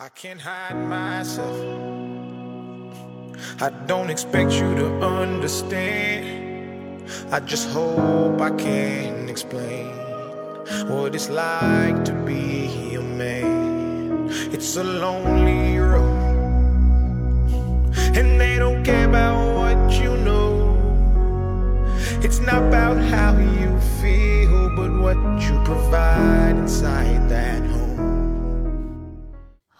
I can't hide myself. I don't expect you to understand. I just hope I can explain what it's like to be a man. It's a lonely road, and they don't care about what you know. It's not about how you feel, but what you provide inside that home.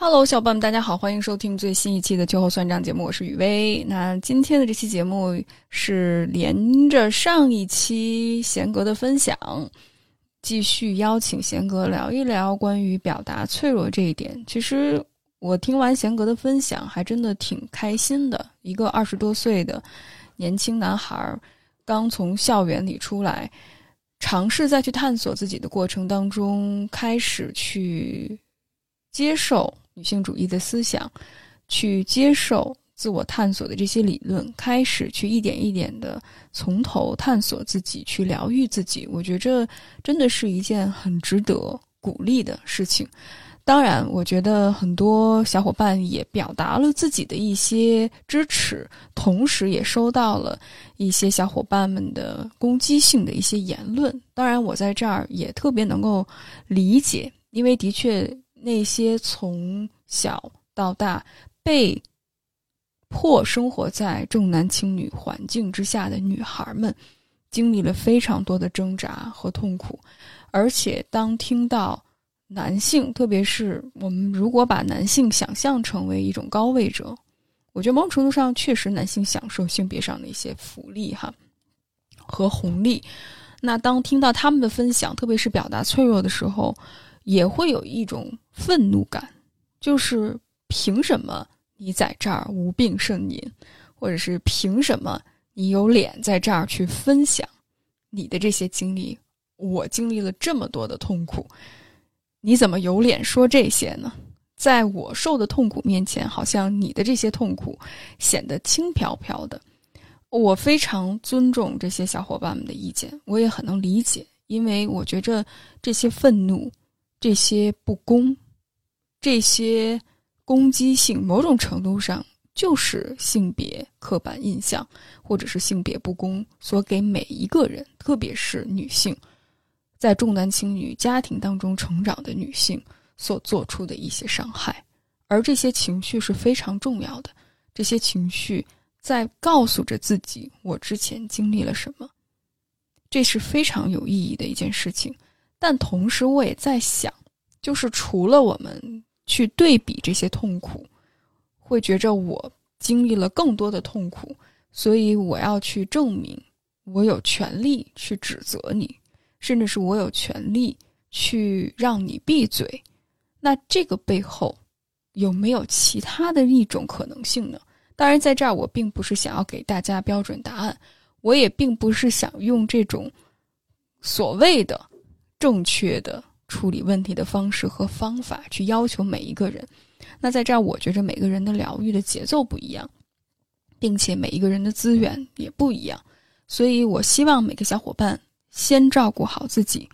Hello，小伙伴们，大家好，欢迎收听最新一期的秋后算账节目，我是雨薇。那今天的这期节目是连着上一期贤格的分享，继续邀请贤格聊一聊关于表达脆弱这一点。其实我听完贤格的分享，还真的挺开心的。一个二十多岁的年轻男孩，刚从校园里出来，尝试再去探索自己的过程当中，开始去接受。女性主义的思想，去接受自我探索的这些理论，开始去一点一点的从头探索自己，去疗愈自己。我觉着真的是一件很值得鼓励的事情。当然，我觉得很多小伙伴也表达了自己的一些支持，同时也收到了一些小伙伴们的攻击性的一些言论。当然，我在这儿也特别能够理解，因为的确。那些从小到大被迫生活在重男轻女环境之下的女孩们，经历了非常多的挣扎和痛苦。而且，当听到男性，特别是我们如果把男性想象成为一种高位者，我觉得某种程度上确实男性享受性别上的一些福利哈和红利。那当听到他们的分享，特别是表达脆弱的时候。也会有一种愤怒感，就是凭什么你在这儿无病呻吟，或者是凭什么你有脸在这儿去分享你的这些经历？我经历了这么多的痛苦，你怎么有脸说这些呢？在我受的痛苦面前，好像你的这些痛苦显得轻飘飘的。我非常尊重这些小伙伴们的意见，我也很能理解，因为我觉着这些愤怒。这些不公，这些攻击性，某种程度上就是性别刻板印象，或者是性别不公所给每一个人，特别是女性，在重男轻女家庭当中成长的女性所做出的一些伤害。而这些情绪是非常重要的，这些情绪在告诉着自己：我之前经历了什么，这是非常有意义的一件事情。但同时，我也在想，就是除了我们去对比这些痛苦，会觉着我经历了更多的痛苦，所以我要去证明我有权利去指责你，甚至是我有权利去让你闭嘴。那这个背后有没有其他的一种可能性呢？当然，在这儿我并不是想要给大家标准答案，我也并不是想用这种所谓的。正确的处理问题的方式和方法，去要求每一个人。那在这儿，我觉着每个人的疗愈的节奏不一样，并且每一个人的资源也不一样。所以我希望每个小伙伴先照顾好自己，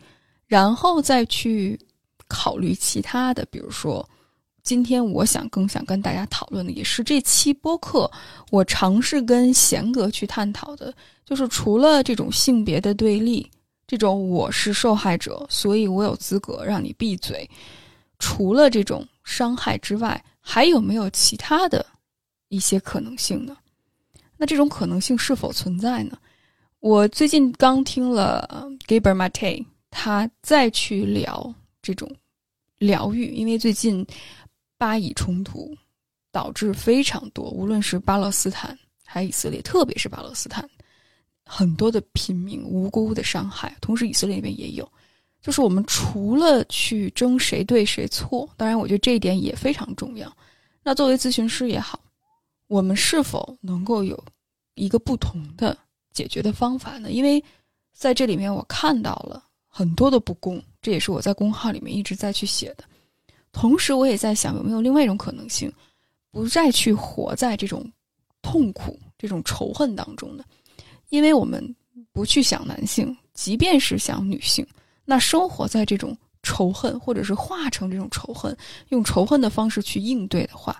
然后再去考虑其他的。比如说，今天我想更想跟大家讨论的，也是这期播客我尝试跟贤哥去探讨的，就是除了这种性别的对立。这种我是受害者，所以我有资格让你闭嘴。除了这种伤害之外，还有没有其他的一些可能性呢？那这种可能性是否存在呢？我最近刚听了 Gabriel Mate，他再去聊这种疗愈，因为最近巴以冲突导致非常多，无论是巴勒斯坦还以色列，特别是巴勒斯坦。很多的平民无辜的伤害，同时以色列那边也有，就是我们除了去争谁对谁错，当然我觉得这一点也非常重要。那作为咨询师也好，我们是否能够有一个不同的解决的方法呢？因为在这里面我看到了很多的不公，这也是我在公号里面一直在去写的。同时我也在想，有没有另外一种可能性，不再去活在这种痛苦、这种仇恨当中呢？因为我们不去想男性，即便是想女性，那生活在这种仇恨，或者是化成这种仇恨，用仇恨的方式去应对的话，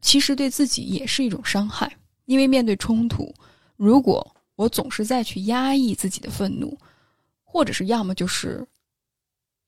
其实对自己也是一种伤害。因为面对冲突，如果我总是在去压抑自己的愤怒，或者是要么就是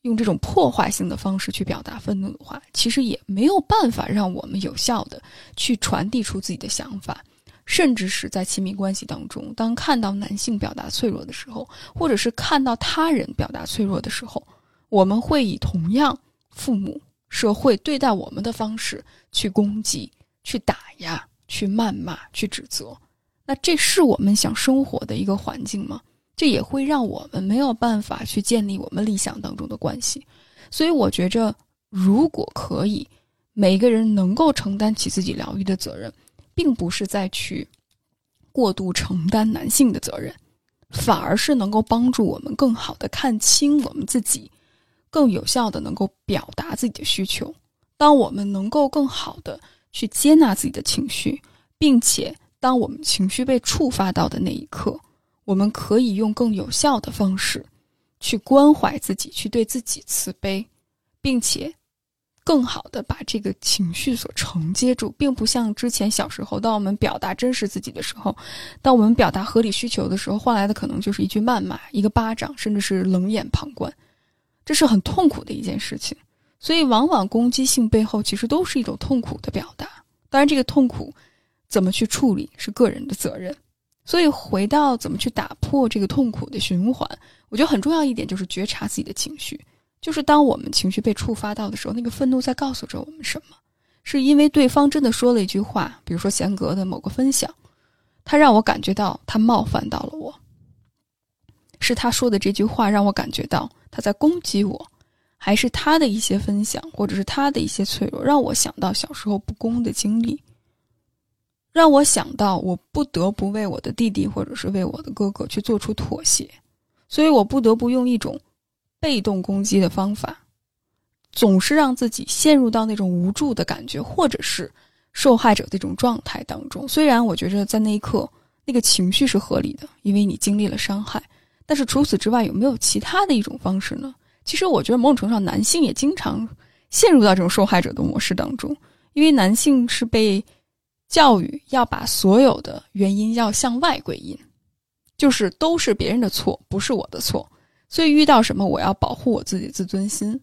用这种破坏性的方式去表达愤怒的话，其实也没有办法让我们有效的去传递出自己的想法。甚至是在亲密关系当中，当看到男性表达脆弱的时候，或者是看到他人表达脆弱的时候，我们会以同样父母、社会对待我们的方式去攻击、去打压、去谩骂、去指责。那这是我们想生活的一个环境吗？这也会让我们没有办法去建立我们理想当中的关系。所以，我觉着，如果可以，每个人能够承担起自己疗愈的责任。并不是在去过度承担男性的责任，反而是能够帮助我们更好的看清我们自己，更有效的能够表达自己的需求。当我们能够更好的去接纳自己的情绪，并且当我们情绪被触发到的那一刻，我们可以用更有效的方式去关怀自己，去对自己慈悲，并且。更好的把这个情绪所承接住，并不像之前小时候，当我们表达真实自己的时候，当我们表达合理需求的时候，换来的可能就是一句谩骂、一个巴掌，甚至是冷眼旁观，这是很痛苦的一件事情。所以，往往攻击性背后其实都是一种痛苦的表达。当然，这个痛苦怎么去处理是个人的责任。所以，回到怎么去打破这个痛苦的循环，我觉得很重要一点就是觉察自己的情绪。就是当我们情绪被触发到的时候，那个愤怒在告诉着我们什么？是因为对方真的说了一句话，比如说贤格的某个分享，他让我感觉到他冒犯到了我，是他说的这句话让我感觉到他在攻击我，还是他的一些分享，或者是他的一些脆弱，让我想到小时候不公的经历，让我想到我不得不为我的弟弟或者是为我的哥哥去做出妥协，所以我不得不用一种。被动攻击的方法，总是让自己陷入到那种无助的感觉，或者是受害者这种状态当中。虽然我觉着在那一刻那个情绪是合理的，因为你经历了伤害，但是除此之外，有没有其他的一种方式呢？其实我觉得某种程度上，男性也经常陷入到这种受害者的模式当中，因为男性是被教育要把所有的原因要向外归因，就是都是别人的错，不是我的错。所以遇到什么，我要保护我自己的自尊心，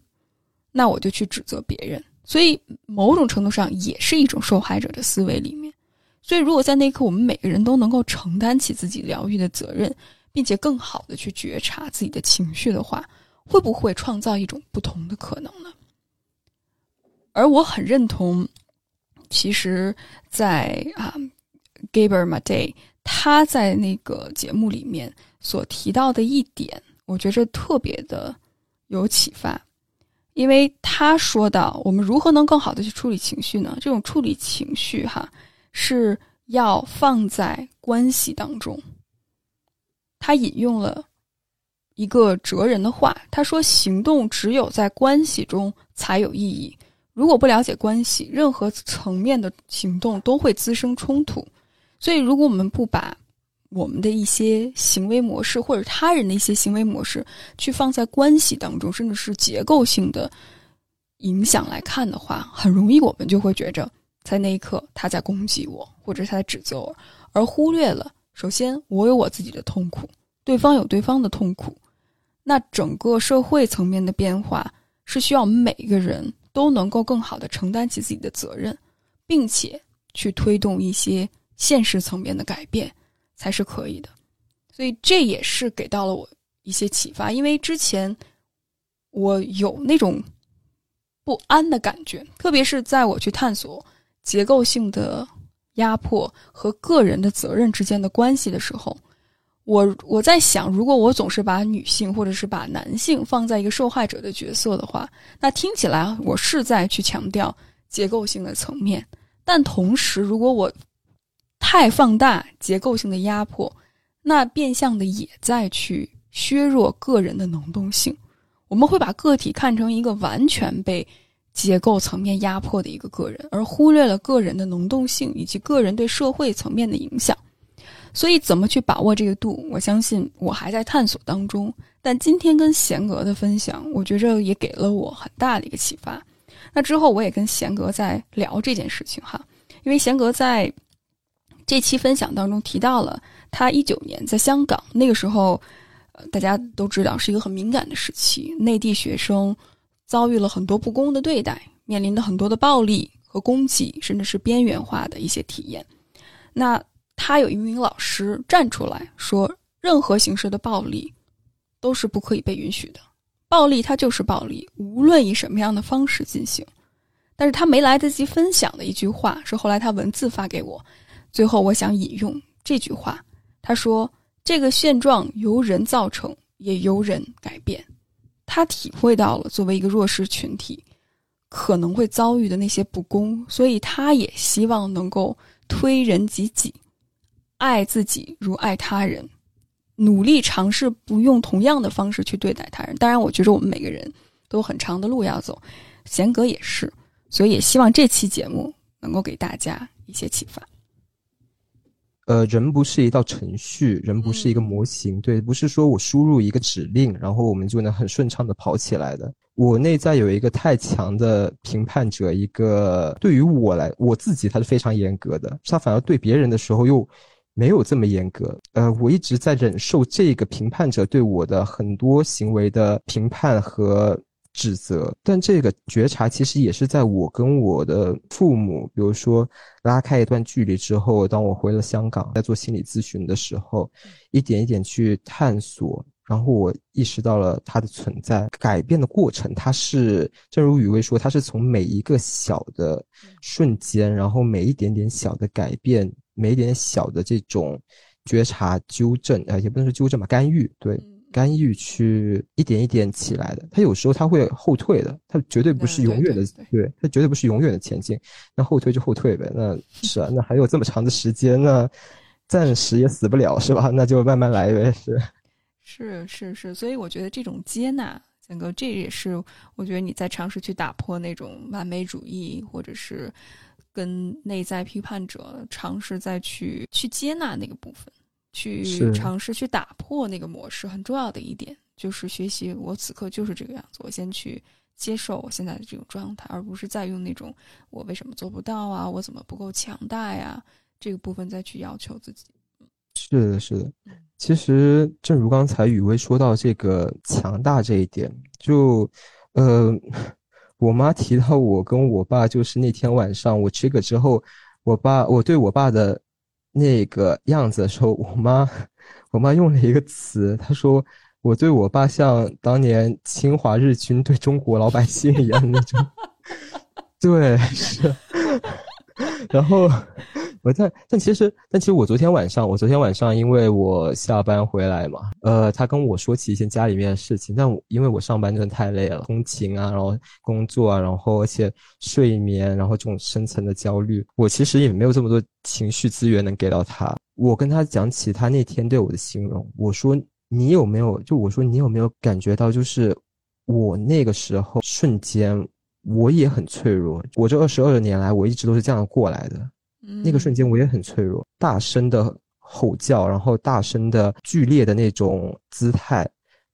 那我就去指责别人。所以某种程度上也是一种受害者的思维里面。所以如果在那一刻，我们每个人都能够承担起自己疗愈的责任，并且更好的去觉察自己的情绪的话，会不会创造一种不同的可能呢？而我很认同，其实，在啊，Gabriel m a d e 他在那个节目里面所提到的一点。我觉着特别的有启发，因为他说到我们如何能更好的去处理情绪呢？这种处理情绪哈是要放在关系当中。他引用了一个哲人的话，他说：“行动只有在关系中才有意义。如果不了解关系，任何层面的行动都会滋生冲突。所以，如果我们不把……”我们的一些行为模式，或者他人的一些行为模式，去放在关系当中，甚至是结构性的影响来看的话，很容易我们就会觉着，在那一刻他在攻击我，或者他在指责我，而忽略了首先我有我自己的痛苦，对方有对方的痛苦，那整个社会层面的变化是需要我们每一个人都能够更好的承担起自己的责任，并且去推动一些现实层面的改变。才是可以的，所以这也是给到了我一些启发。因为之前我有那种不安的感觉，特别是在我去探索结构性的压迫和个人的责任之间的关系的时候，我我在想，如果我总是把女性或者是把男性放在一个受害者的角色的话，那听起来我是在去强调结构性的层面，但同时，如果我太放大结构性的压迫，那变相的也在去削弱个人的能动性。我们会把个体看成一个完全被结构层面压迫的一个个人，而忽略了个人的能动性以及个人对社会层面的影响。所以怎么去把握这个度，我相信我还在探索当中。但今天跟贤格的分享，我觉着也给了我很大的一个启发。那之后我也跟贤格在聊这件事情哈，因为贤格在这期分享当中提到了他一九年在香港那个时候，大家都知道是一个很敏感的时期，内地学生遭遇了很多不公的对待，面临的很多的暴力和攻击，甚至是边缘化的一些体验。那他有一名老师站出来说，任何形式的暴力都是不可以被允许的。暴力它就是暴力，无论以什么样的方式进行。但是他没来得及分享的一句话，是后来他文字发给我。最后我想引用这句话，他说：“这个现状由人造成，也由人改变。”他体会到了作为一个弱势群体可能会遭遇的那些不公，所以他也希望能够推人及己。爱自己如爱他人，努力尝试不用同样的方式去对待他人。当然，我觉得我们每个人都有很长的路要走，贤格也是，所以也希望这期节目能够给大家一些启发。呃，人不是一道程序，人不是一个模型，对，不是说我输入一个指令，然后我们就能很顺畅的跑起来的。我内在有一个太强的评判者，一个对于我来，我自己他是非常严格的，他反而对别人的时候又。没有这么严格，呃，我一直在忍受这个评判者对我的很多行为的评判和指责，但这个觉察其实也是在我跟我的父母，比如说拉开一段距离之后，当我回了香港，在做心理咨询的时候，一点一点去探索，然后我意识到了它的存在，改变的过程，它是正如雨薇说，它是从每一个小的瞬间，然后每一点点小的改变。每一点小的这种觉察、纠正，呃，也不能说纠正吧，干预，对，干预去一点一点起来的。他有时候他会后退的，他绝对不是永远的，对他绝对不是永远的前进。那后退就后退呗，那是啊，那还有这么长的时间，那暂时也死不了，是吧？那就慢慢来呗，是。是是是，所以我觉得这种接纳，整个这也是我觉得你在尝试去打破那种完美主义，或者是。跟内在批判者尝试再去去接纳那个部分，去尝试去打破那个模式，很重要的一点就是学习。我此刻就是这个样子，我先去接受我现在的这种状态，而不是再用那种我为什么做不到啊，我怎么不够强大呀这个部分再去要求自己。是的，是的。其实正如刚才雨薇说到这个强大这一点，就呃。我妈提到我跟我爸，就是那天晚上我 trigger 之后，我爸我对我爸的那个样子的时候，我妈我妈用了一个词，她说我对我爸像当年侵华日军对中国老百姓一样那种，对，是，然后。我但但其实但其实我昨天晚上我昨天晚上因为我下班回来嘛，呃，他跟我说起一些家里面的事情，但我因为我上班真的太累了，通勤啊，然后工作啊，然后而且睡眠，然后这种深层的焦虑，我其实也没有这么多情绪资源能给到他。我跟他讲起他那天对我的形容，我说你有没有就我说你有没有感觉到就是我那个时候瞬间我也很脆弱，我这二十二年来我一直都是这样过来的。那个瞬间我也很脆弱，大声的吼叫，然后大声的剧烈的那种姿态，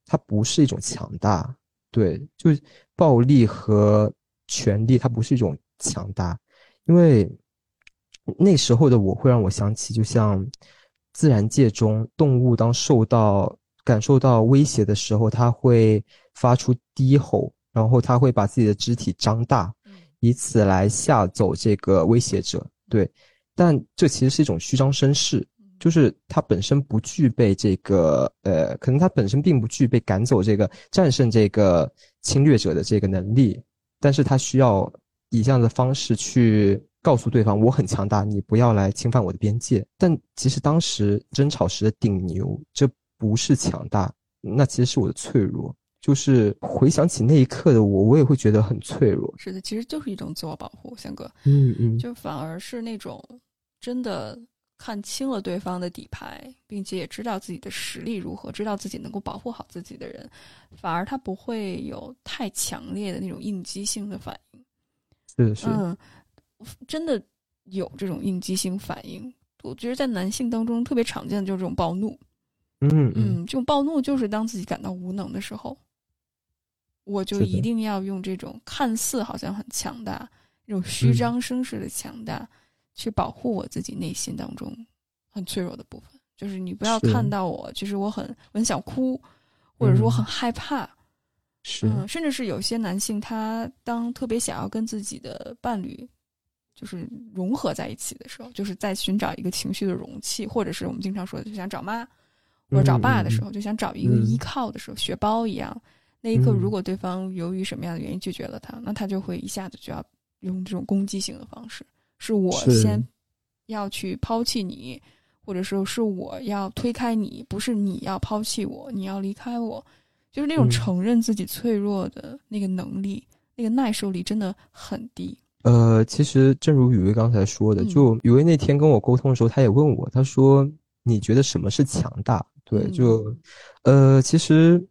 它不是一种强大，对，就是暴力和权力，它不是一种强大，因为那时候的我会让我想起，就像自然界中动物当受到感受到威胁的时候，它会发出低吼，然后他会把自己的肢体张大，以此来吓走这个威胁者。对，但这其实是一种虚张声势，就是他本身不具备这个，呃，可能他本身并不具备赶走这个、战胜这个侵略者的这个能力，但是他需要以这样的方式去告诉对方我很强大，你不要来侵犯我的边界。但其实当时争吵时的顶牛，这不是强大，那其实是我的脆弱。就是回想起那一刻的我，我也会觉得很脆弱。是的，其实就是一种自我保护，翔哥。嗯嗯，就反而是那种真的看清了对方的底牌，并且也知道自己的实力如何，知道自己能够保护好自己的人，反而他不会有太强烈的那种应激性的反应。是是，嗯，真的有这种应激性反应。我觉得在男性当中特别常见的就是这种暴怒。嗯嗯，这种暴怒就是当自己感到无能的时候，我就一定要用这种看似好像很强大、这种虚张声势的强大，去保护我自己内心当中很脆弱的部分。就是你不要看到我，其实我很我很想哭，或者说我很害怕。是，嗯，甚至是有些男性，他当特别想要跟自己的伴侣就是融合在一起的时候，就是在寻找一个情绪的容器，或者是我们经常说的，就想找妈或者找爸的时候，就想找一个依靠的时候，血包一样。那一刻，如果对方由于什么样的原因拒绝了他，那他就会一下子就要用这种攻击性的方式，是我先要去抛弃你，或者说是我要推开你，不是你要抛弃我，你要离开我。就是那种承认自己脆弱的那个能力，那个耐受力真的很低。呃，其实正如雨薇刚才说的，就雨薇那天跟我沟通的时候，他也问我，他说：“你觉得什么是强大？”对，就，呃，其实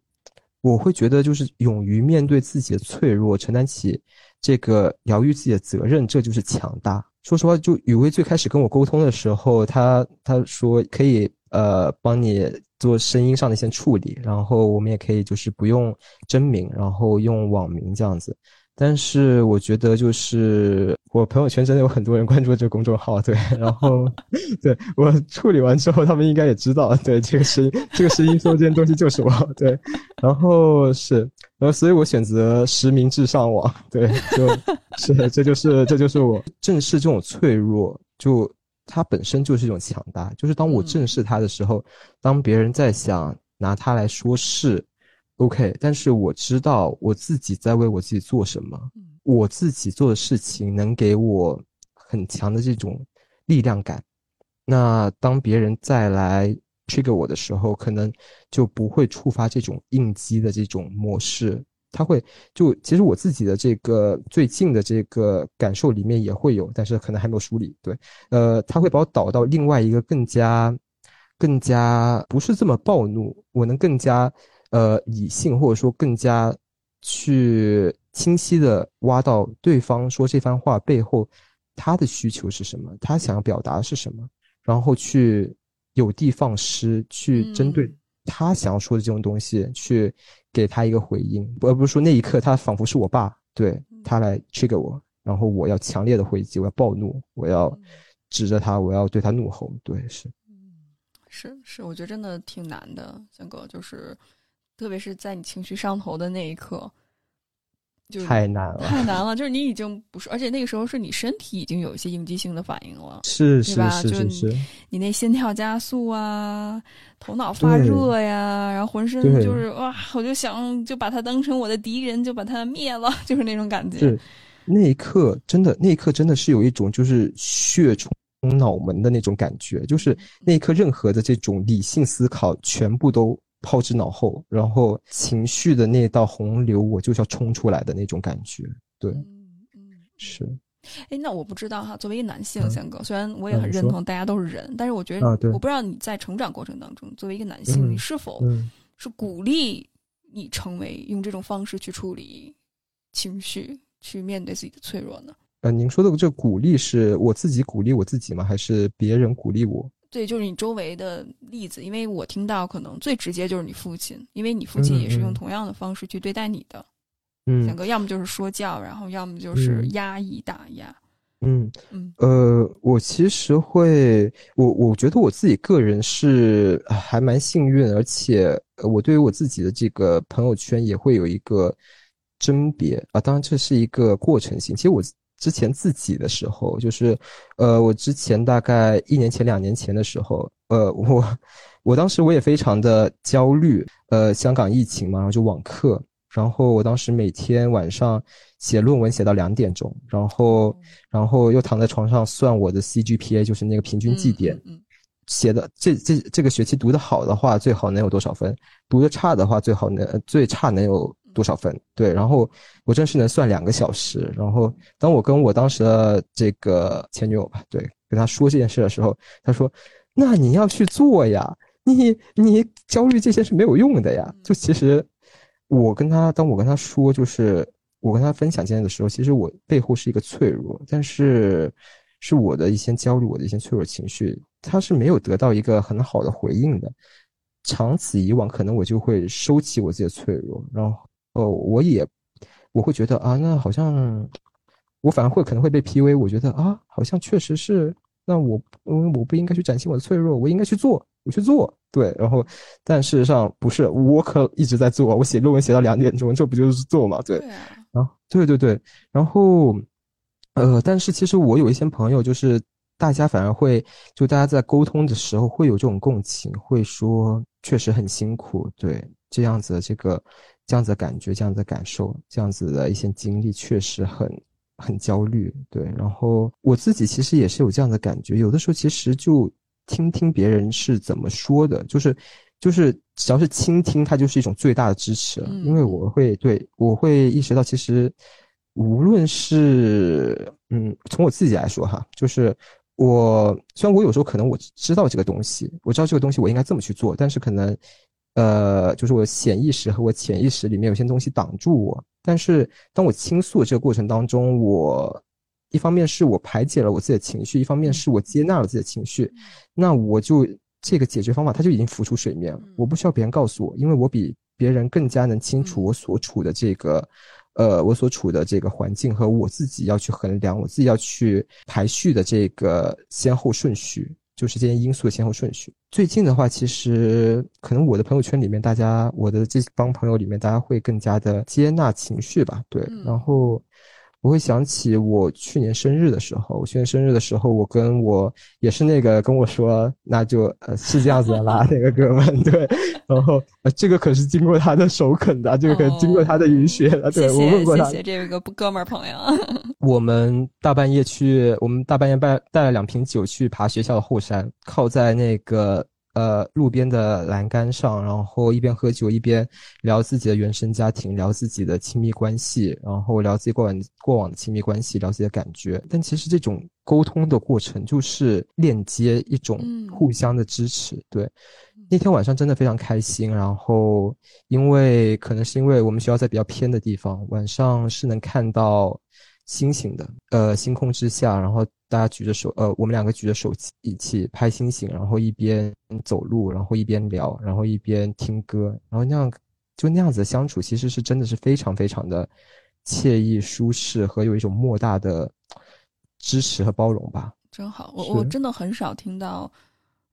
我会觉得，就是勇于面对自己的脆弱，承担起这个疗愈自己的责任，这就是强大。说实话，就雨薇最开始跟我沟通的时候，他他说可以呃帮你。做声音上的一些处理，然后我们也可以就是不用真名，然后用网名这样子。但是我觉得就是我朋友圈真的有很多人关注这个公众号，对，然后 对我处理完之后，他们应该也知道，对这个声音，这个声音说这件东西就是我，对，然后是，然后所以我选择实名制上网，对，就是这就是这就是我正视这种脆弱就。它本身就是一种强大，就是当我正视它的时候，当别人在想拿它来说事，OK，但是我知道我自己在为我自己做什么，我自己做的事情能给我很强的这种力量感。那当别人再来 trigger 我的时候，可能就不会触发这种应激的这种模式。他会就其实我自己的这个最近的这个感受里面也会有，但是可能还没有梳理。对，呃，他会把我导到另外一个更加、更加不是这么暴怒，我能更加呃理性，或者说更加去清晰的挖到对方说这番话背后他的需求是什么，他想要表达的是什么，然后去有的放矢，去针对他想要说的这种东西去。给他一个回应，而不是说那一刻他仿佛是我爸，对他来 trigger 我，然后我要强烈的回击，我要暴怒，我要指着他，我要对他怒吼，对，是，嗯，是是，我觉得真的挺难的，三哥，就是特别是在你情绪上头的那一刻。就太难了，太难了！就是你已经不是，而且那个时候是你身体已经有一些应激性的反应了，是是是是是，你那心跳加速啊，头脑发热呀，然后浑身就是哇，我就想就把它当成我的敌人，就把它灭了，就是那种感觉。是那一刻真的，那一刻真的是有一种就是血冲脑门的那种感觉，就是那一刻任何的这种理性思考全部都。抛之脑后，然后情绪的那道洪流，我就是要冲出来的那种感觉。对，嗯，是。哎，那我不知道哈，作为一个男性，翔哥，虽然我也很认同大家都是人，但是我觉得，我不知道你在成长过程当中，作为一个男性，你是否是鼓励你成为用这种方式去处理情绪，去面对自己的脆弱呢？呃，您说的这鼓励是我自己鼓励我自己吗？还是别人鼓励我？对，就是你周围的例子，因为我听到可能最直接就是你父亲，因为你父亲也是用同样的方式去对待你的，嗯，两个要么就是说教，然后要么就是压抑打压，嗯嗯，呃，我其实会，我我觉得我自己个人是还蛮幸运，而且我对于我自己的这个朋友圈也会有一个甄别啊，当然这是一个过程性，其实我。之前自己的时候，就是，呃，我之前大概一年前、两年前的时候，呃，我，我当时我也非常的焦虑，呃，香港疫情嘛，然后就网课，然后我当时每天晚上写论文写到两点钟，然后，然后又躺在床上算我的 CGPA，就是那个平均绩点，写的这这这个学期读的好的话，最好能有多少分？读的差的话，最好能最差能有。多少分？对，然后我真是能算两个小时。然后当我跟我当时的这个前女友吧，对，跟她说这件事的时候，她说：“那你要去做呀，你你焦虑这些是没有用的呀。”就其实我跟她，当我跟她说，就是我跟她分享这件的时候，其实我背后是一个脆弱，但是是我的一些焦虑，我的一些脆弱情绪她是没有得到一个很好的回应的。长此以往，可能我就会收起我自己的脆弱，然后呃，我也我会觉得啊，那好像我反而会可能会被 PUA。我觉得啊，好像确实是，那我嗯，我不应该去展现我的脆弱，我应该去做，我去做。对，然后但事实上不是，我可一直在做，我写论文写到两点钟，这不就是做嘛？对，然后对对对，然后呃，但是其实我有一些朋友就是。大家反而会，就大家在沟通的时候会有这种共情，会说确实很辛苦，对这样子的这个这样子的感觉，这样子的感受，这样子的一些经历，确实很很焦虑，对。然后我自己其实也是有这样的感觉，有的时候其实就听听别人是怎么说的，就是就是只要是倾听，它就是一种最大的支持，因为我会对我会意识到，其实无论是嗯，从我自己来说哈，就是。我虽然我有时候可能我知道这个东西，我知道这个东西我应该这么去做，但是可能，呃，就是我潜意识和我潜意识里面有些东西挡住我。但是当我倾诉这个过程当中，我一方面是我排解了我自己的情绪，一方面是我接纳了自己的情绪，那我就这个解决方法它就已经浮出水面了。我不需要别人告诉我，因为我比别人更加能清楚我所处的这个。呃，我所处的这个环境和我自己要去衡量，我自己要去排序的这个先后顺序，就是这些因素的先后顺序。最近的话，其实可能我的朋友圈里面，大家我的这帮朋友里面，大家会更加的接纳情绪吧，对，然后。我会想起我去年生日的时候，我去年生日的时候，我跟我也是那个跟我说，那就呃是这样子的啦，那个哥们，对，然后呃这个可是经过他的首肯的，这个可是经过他的允许的，对我问过他。谢谢这个哥们儿朋友。我们大半夜去，我们大半夜带带了两瓶酒去爬学校的后山，靠在那个。呃，路边的栏杆上，然后一边喝酒一边聊自己的原生家庭，聊自己的亲密关系，然后聊自己过往过往的亲密关系，聊自己的感觉。但其实这种沟通的过程就是链接一种互相的支持。对，那天晚上真的非常开心。然后，因为可能是因为我们学校在比较偏的地方，晚上是能看到。星星的，呃，星空之下，然后大家举着手，呃，我们两个举着手机一起拍星星，然后一边走路，然后一边聊，然后一边听歌，然后那样就那样子的相处，其实是真的是非常非常的惬意、舒适和有一种莫大的支持和包容吧。真好，我我真的很少听到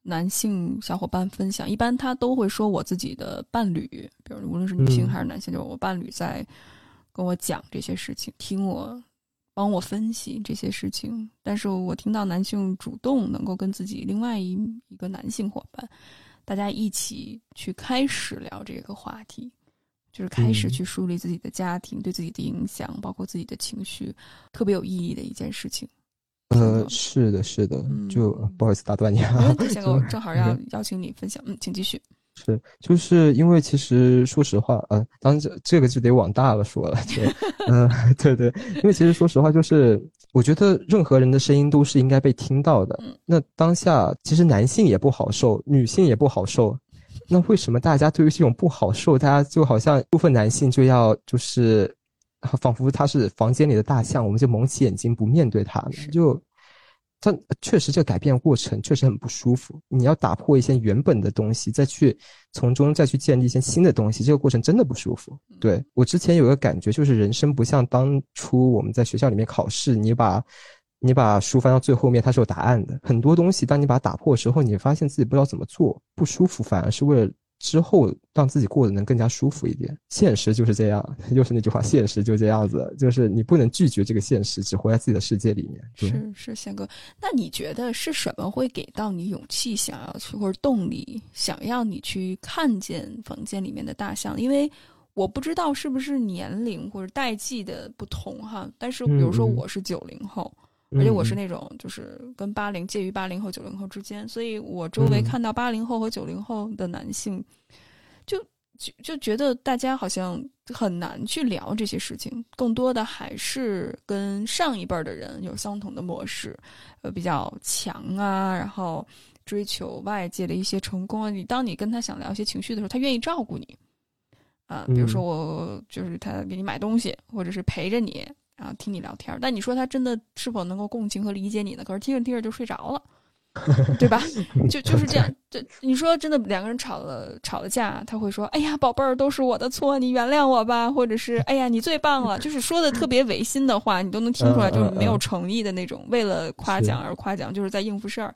男性小伙伴分享，一般他都会说我自己的伴侣，比如无论是女性还是男性，就是我伴侣在跟我讲这些事情，听我。帮我分析这些事情，但是我听到男性主动能够跟自己另外一一个男性伙伴，大家一起去开始聊这个话题，就是开始去梳理自己的家庭对自己的影响，包括自己的情绪，特别有意义的一件事情。呃，是的，是的，就不好意思打断你啊，先哥，我正好要邀请你分享，嗯，请继续。是，就是因为其实说实话，呃，当然这这个就得往大了说了，就，嗯，对对，因为其实说实话，就是我觉得任何人的声音都是应该被听到的。那当下其实男性也不好受，女性也不好受，那为什么大家对于这种不好受，大家就好像部分男性就要就是，仿佛他是房间里的大象，我们就蒙起眼睛不面对他，就。但确实，这个改变过程确实很不舒服。你要打破一些原本的东西，再去从中再去建立一些新的东西，这个过程真的不舒服。对我之前有个感觉，就是人生不像当初我们在学校里面考试，你把，你把书翻到最后面，它是有答案的。很多东西，当你把它打破的时候，你发现自己不知道怎么做，不舒服，反而是为了。之后让自己过得能更加舒服一点。现实就是这样，又是那句话，现实就这样子，就是你不能拒绝这个现实，只活在自己的世界里面。是是，宪哥，那你觉得是什么会给到你勇气，想要去或者动力，想要你去看见房间里面的大象？因为我不知道是不是年龄或者代际的不同哈，但是比如说我是九零后。而且我是那种，就是跟八零介于八零后九零后之间，所以我周围看到八零后和九零后的男性，就就就觉得大家好像很难去聊这些事情，更多的还是跟上一辈的人有相同的模式，呃，比较强啊，然后追求外界的一些成功啊。你当你跟他想聊一些情绪的时候，他愿意照顾你，啊，比如说我就是他给你买东西，或者是陪着你。然后听你聊天，但你说他真的是否能够共情和理解你呢？可是听着听着就睡着了，对吧？就就是这样。这你说真的，两个人吵了吵了架，他会说：“哎呀，宝贝儿，都是我的错，你原谅我吧。”或者是“哎呀，你最棒了。”就是说的特别违心的话，你都能听出来，就是没有诚意的那种，为了夸奖而夸奖，就是在应付事儿。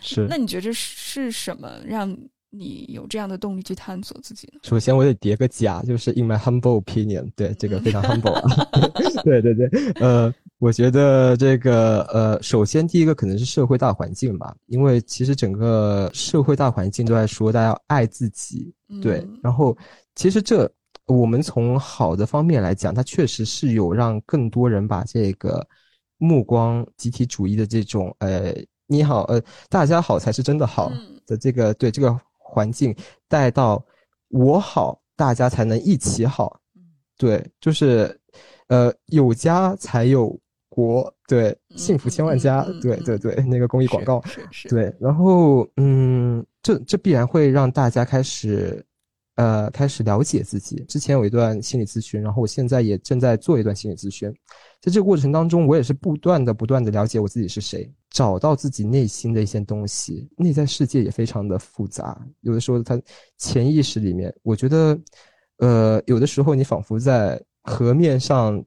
是。那你觉得是什么让？你有这样的动力去探索自己呢？首先，我得叠个甲，就是 in my humble opinion，对这个非常 humble 啊。对对对，呃，我觉得这个呃，首先第一个可能是社会大环境吧，因为其实整个社会大环境都在说大家要爱自己，对。然后，其实这我们从好的方面来讲，它确实是有让更多人把这个目光集体主义的这种呃，你好，呃，大家好才是真的好的这个对这个。环境带到我好，大家才能一起好。对，就是，呃，有家才有国，对，幸福千万家，对对对，那个公益广告，对。然后，嗯，这这必然会让大家开始，呃，开始了解自己。之前有一段心理咨询，然后我现在也正在做一段心理咨询。在这个过程当中，我也是不断的、不断的了解我自己是谁，找到自己内心的一些东西。内在世界也非常的复杂，有的时候，它潜意识里面，我觉得，呃，有的时候你仿佛在河面上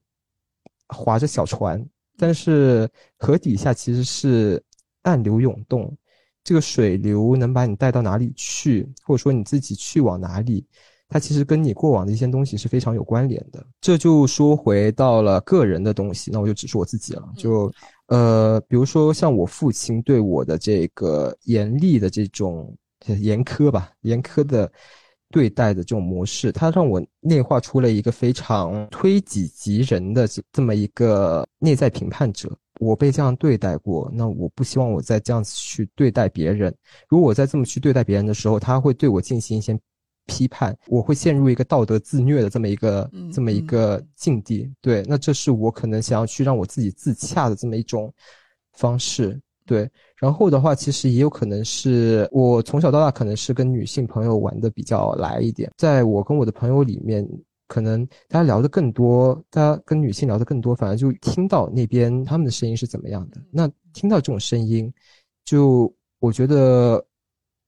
划着小船，但是河底下其实是暗流涌动，这个水流能把你带到哪里去，或者说你自己去往哪里？它其实跟你过往的一些东西是非常有关联的。这就说回到了个人的东西，那我就只说我自己了。就，呃，比如说像我父亲对我的这个严厉的这种严苛吧，严苛的对待的这种模式，它让我内化出了一个非常推己及人的这么一个内在评判者。我被这样对待过，那我不希望我再这样子去对待别人。如果我再这么去对待别人的时候，他会对我进行一些。批判我会陷入一个道德自虐的这么一个这么一个境地，对，那这是我可能想要去让我自己自洽的这么一种方式，对。然后的话，其实也有可能是我从小到大可能是跟女性朋友玩的比较来一点，在我跟我的朋友里面，可能大家聊的更多，大家跟女性聊的更多，反而就听到那边他们的声音是怎么样的。那听到这种声音，就我觉得。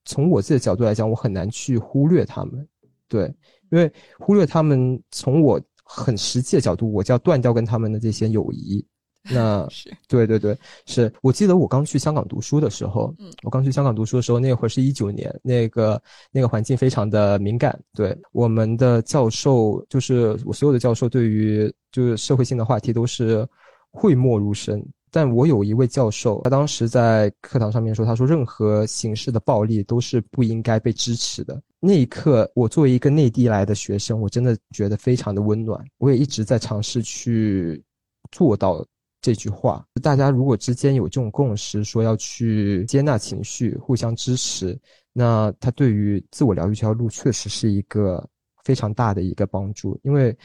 从我自己的角度来讲，我很难去忽略他们，对，因为忽略他们，从我很实际的角度，我就要断掉跟他们的这些友谊。那是对对对，是我记得我刚去香港读书的时候，嗯，我刚去香港读书的时候，那会儿是一九年，那个那个环境非常的敏感，对，我们的教授就是我所有的教授，对于就是社会性的话题都是讳莫如深。但我有一位教授，他当时在课堂上面说：“他说任何形式的暴力都是不应该被支持的。”那一刻，我作为一个内地来的学生，我真的觉得非常的温暖。我也一直在尝试去做到这句话。大家如果之间有这种共识，说要去接纳情绪，互相支持，那他对于自我疗愈这条路确实是一个非常大的一个帮助，因为。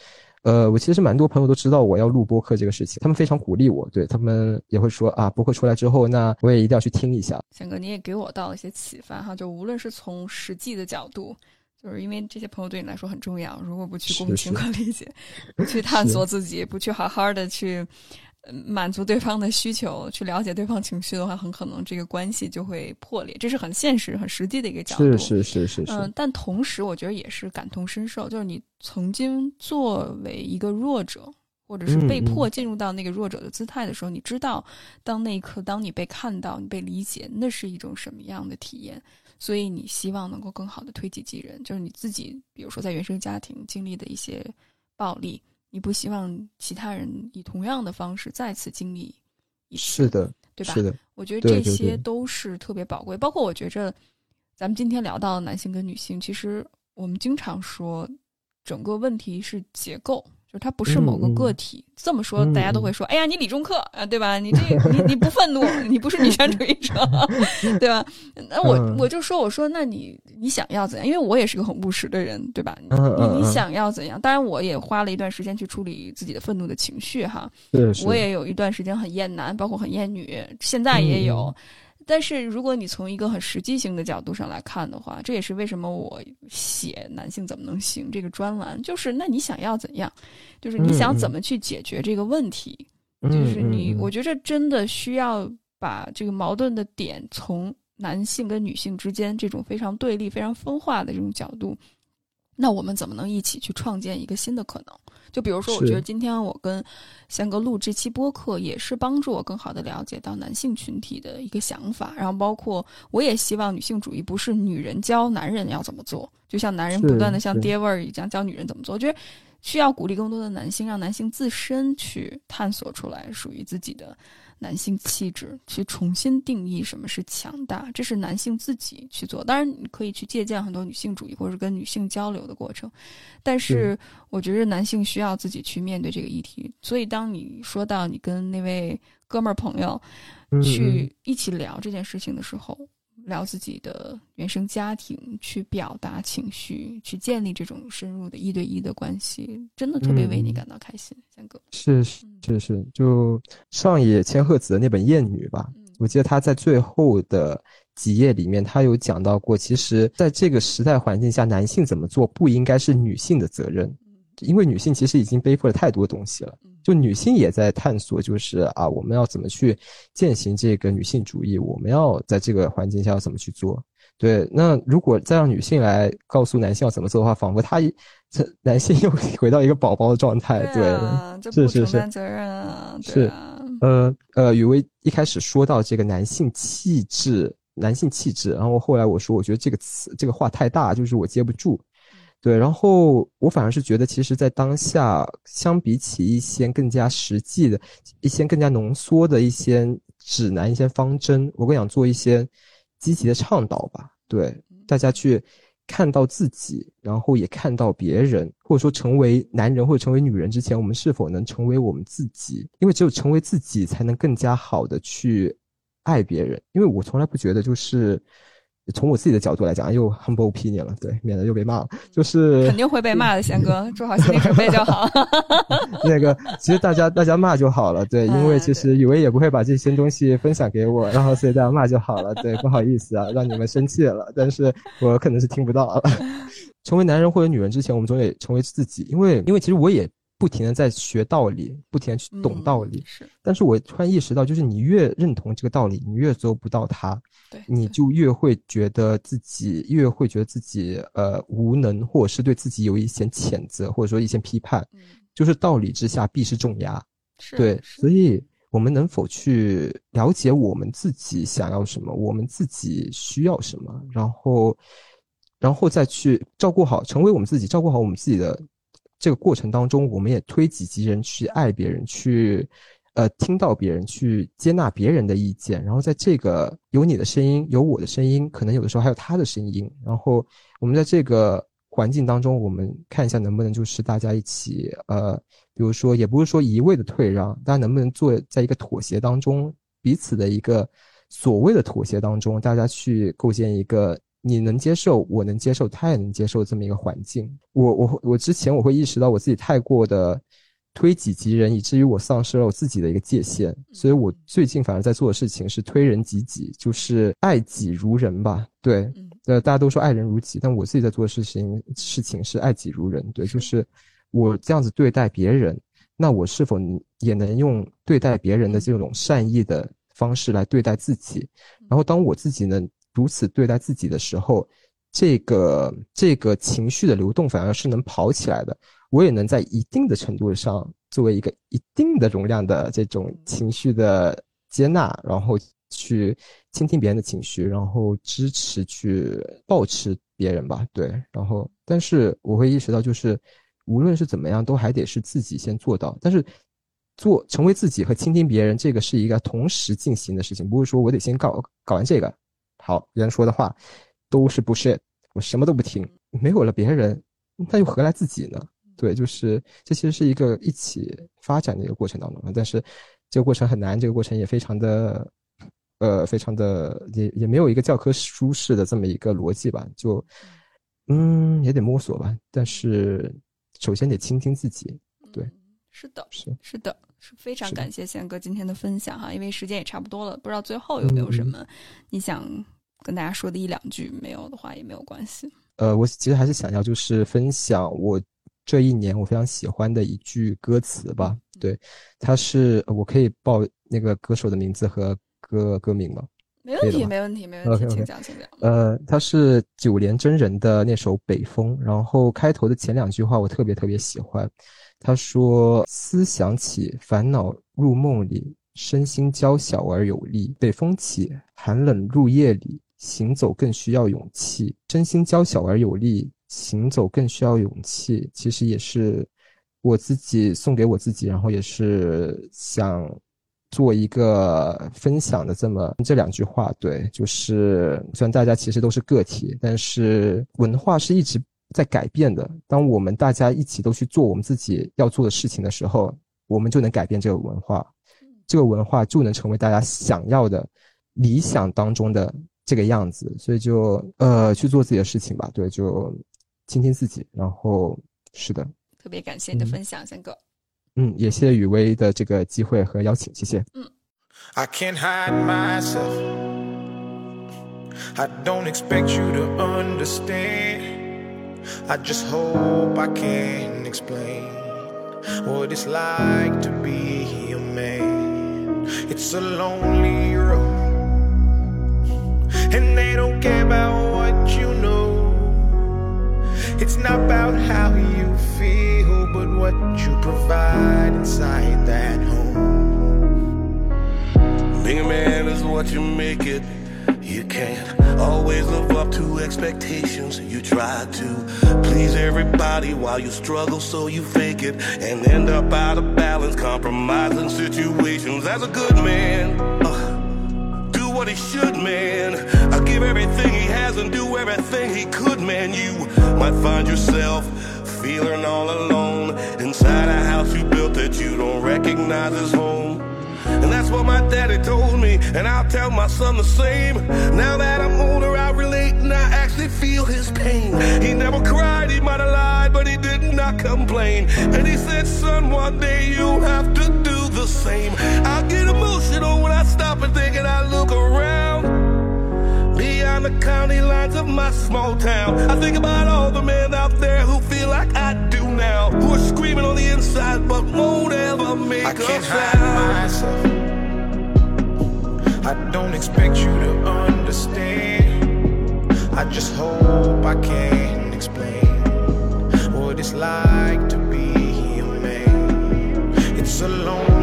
呃，我其实蛮多朋友都知道我要录播客这个事情，他们非常鼓励我，对他们也会说啊，播客出来之后，那我也一定要去听一下。翔哥，你也给我到了一些启发哈，就无论是从实际的角度，就是因为这些朋友对你来说很重要，如果不去共情和理解，不去探索自己，不去好好的去。满足对方的需求，去了解对方情绪的话，很可能这个关系就会破裂。这是很现实、很实际的一个角度。是是是是是。嗯，但同时，我觉得也是感同身受。就是你曾经作为一个弱者，或者是被迫进入到那个弱者的姿态的时候，你知道，当那一刻，当你被看到、你被理解，那是一种什么样的体验？所以你希望能够更好的推己及人。就是你自己，比如说在原生家庭经历的一些暴力。你不希望其他人以同样的方式再次经历一次，是的，对吧？是的，我觉得这些都是特别宝贵。包括我觉着，咱们今天聊到男性跟女性，其实我们经常说，整个问题是结构。就他不是某个个体，这么说大家都会说：“哎呀，你理中客啊，对吧？你这你你不愤怒，你不是女权主义者，对吧？”那我我就说：“我说，那你你想要怎样？因为我也是个很务实的人，对吧？你你想要怎样？当然，我也花了一段时间去处理自己的愤怒的情绪，哈。我也有一段时间很厌男，包括很厌女，现在也有。”但是，如果你从一个很实际性的角度上来看的话，这也是为什么我写“男性怎么能行”这个专栏，就是那你想要怎样，就是你想怎么去解决这个问题，就是你，我觉得真的需要把这个矛盾的点从男性跟女性之间这种非常对立、非常分化的这种角度，那我们怎么能一起去创建一个新的可能？就比如说，我觉得今天我跟贤哥录这期播客，也是帮助我更好的了解到男性群体的一个想法。然后，包括我也希望女性主义不是女人教男人要怎么做，就像男人不断的像爹味儿一样教女人怎么做。我觉得需要鼓励更多的男性，让男性自身去探索出来属于自己的。男性气质去重新定义什么是强大，这是男性自己去做。当然，你可以去借鉴很多女性主义或者跟女性交流的过程，但是我觉得男性需要自己去面对这个议题。所以，当你说到你跟那位哥们儿朋友去一起聊这件事情的时候。聊自己的原生家庭，去表达情绪，去建立这种深入的一对一的关系，真的特别为你感到开心，三哥。是是是是，就上野千鹤子的那本《艳女》吧，我记得她在最后的几页里面，她有讲到过，其实在这个时代环境下，男性怎么做不应该是女性的责任，因为女性其实已经背负了太多东西了。就女性也在探索，就是啊，我们要怎么去践行这个女性主义？我们要在这个环境下要怎么去做？对，那如果再让女性来告诉男性要怎么做的话，仿佛他这男性又回到一个宝宝的状态。对，是承担，责任啊，是，呃呃，雨薇一开始说到这个男性气质，男性气质，然后后来我说，我觉得这个词这个话太大，就是我接不住。对，然后我反而是觉得，其实，在当下，相比起一些更加实际的、一些更加浓缩的一些指南、一些方针，我更想做一些积极的倡导吧。对，大家去看到自己，然后也看到别人，或者说成为男人或者成为女人之前，我们是否能成为我们自己？因为只有成为自己，才能更加好的去爱别人。因为我从来不觉得就是。从我自己的角度来讲，又 humble opinion 了，对，免得又被骂了。就是肯定会被骂的，贤哥，做好心理准备就好。那个，其实大家大家骂就好了，对，因为其实以为也不会把这些东西分享给我，然后所以大家骂就好了，对，不好意思啊，让你们生气了，但是我可能是听不到了。成为男人或者女人之前，我们总得成为自己，因为因为其实我也。不停的在学道理，不停的去懂道理。是，但是我突然意识到，就是你越认同这个道理，你越做不到它，对，你就越会觉得自己越会觉得自己呃无能，或者是对自己有一些谴责，或者说一些批判。嗯，就是道理之下必是重压。是，对，所以我们能否去了解我们自己想要什么，我们自己需要什么，然后，然后再去照顾好，成为我们自己，照顾好我们自己的。这个过程当中，我们也推己及人，去爱别人，去，呃，听到别人，去接纳别人的意见。然后在这个有你的声音，有我的声音，可能有的时候还有他的声音。然后我们在这个环境当中，我们看一下能不能就是大家一起，呃，比如说也不是说一味的退让，大家能不能做在一个妥协当中，彼此的一个所谓的妥协当中，大家去构建一个。你能接受，我能接受，他也能接受这么一个环境。我我我之前我会意识到我自己太过的推己及人，以至于我丧失了我自己的一个界限。所以我最近反而在做的事情是推人及己，就是爱己如人吧。对，呃，大家都说爱人如己，但我自己在做的事情事情是爱己如人。对，就是我这样子对待别人，那我是否也能用对待别人的这种善意的方式来对待自己？然后当我自己呢？如此对待自己的时候，这个这个情绪的流动反而是能跑起来的。我也能在一定的程度上作为一个一定的容量的这种情绪的接纳，然后去倾听别人的情绪，然后支持去抱持别人吧。对，然后但是我会意识到，就是无论是怎么样，都还得是自己先做到。但是做成为自己和倾听别人，这个是一个同时进行的事情，不是说我得先搞搞完这个。好，别人说的话都是不是，我什么都不听。没有了别人，那又何来自己呢？对，就是这其实是一个一起发展的一个过程当中，但是这个过程很难，这个过程也非常的，呃，非常的也也没有一个教科书式的这么一个逻辑吧，就嗯也得摸索吧。但是首先得倾听自己，对，是的，是是的。是非常感谢宪哥今天的分享哈，因为时间也差不多了，不知道最后有没有什么你想跟大家说的一两句，没有的话也没有关系。呃，我其实还是想要就是分享我这一年我非常喜欢的一句歌词吧，对，它是我可以报那个歌手的名字和歌歌名吗？没问题，没问题，没问题，请讲，请讲。呃，它是九连真人的那首《北风》，然后开头的前两句话我特别特别喜欢。他说：“思想起，烦恼入梦里，身心娇小而有力。北风起，寒冷入夜里，行走更需要勇气。身心娇小而有力，行走更需要勇气。其实也是我自己送给我自己，然后也是想。”做一个分享的这么这两句话，对，就是虽然大家其实都是个体，但是文化是一直在改变的。当我们大家一起都去做我们自己要做的事情的时候，我们就能改变这个文化，这个文化就能成为大家想要的理想当中的这个样子。所以就呃去做自己的事情吧，对，就倾听自己。然后是的，特别感谢你的分享，三哥。嗯，也谢谢雨薇的这个机会和邀请，谢谢。嗯。I can't hide myself. I don't expect you to understand. I just hope I can explain what it's like to be a man. It's a lonely road, and they don't care about what you know. It's not about how you feel, but what you provide inside that home. Being a man is what you make it. You can't always live up to expectations. You try to please everybody while you struggle, so you fake it and end up out of balance, compromising situations. As a good man, uh, what he should, man. I give everything he has and do everything he could, man. You might find yourself feeling all alone inside a house you built that you don't recognize as home. And that's what my daddy told me, and I'll tell my son the same. Now that I'm older, I relate and I actually feel his pain. He never cried, he might have lied, but he did not complain. And he said, son, one day you'll have to do of my small town. I think about all the men out there who feel like I do now, who are screaming on the inside but won't ever make I can't hide myself. I don't expect you to understand. I just hope I can explain what it's like to be a man. It's a lonely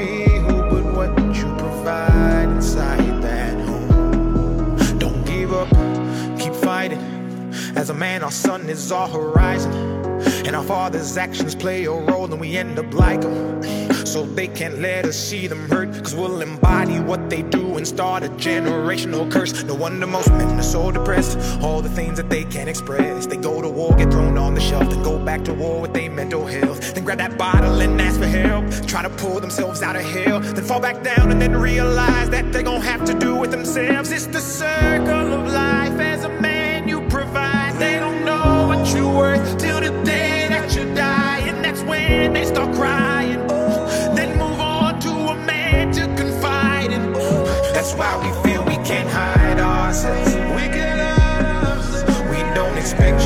feel, but what you provide inside that home. Don't give up, keep fighting. As a man, our sun is our horizon. And our father's actions play a role, and we end up like them so they can't let us see them hurt. Cause we'll embody what they do and start a generational curse. No wonder most men are so depressed. All the things that they can't express. They go to war, get thrown on the shelf, then go back to war with their mental health. Then grab that bottle and ask for help. Try to pull themselves out of hell, then fall back down and then realize that they're gonna have to do it themselves. It's the circle That's why we feel we can't hide ourselves. We can ourselves. We don't expect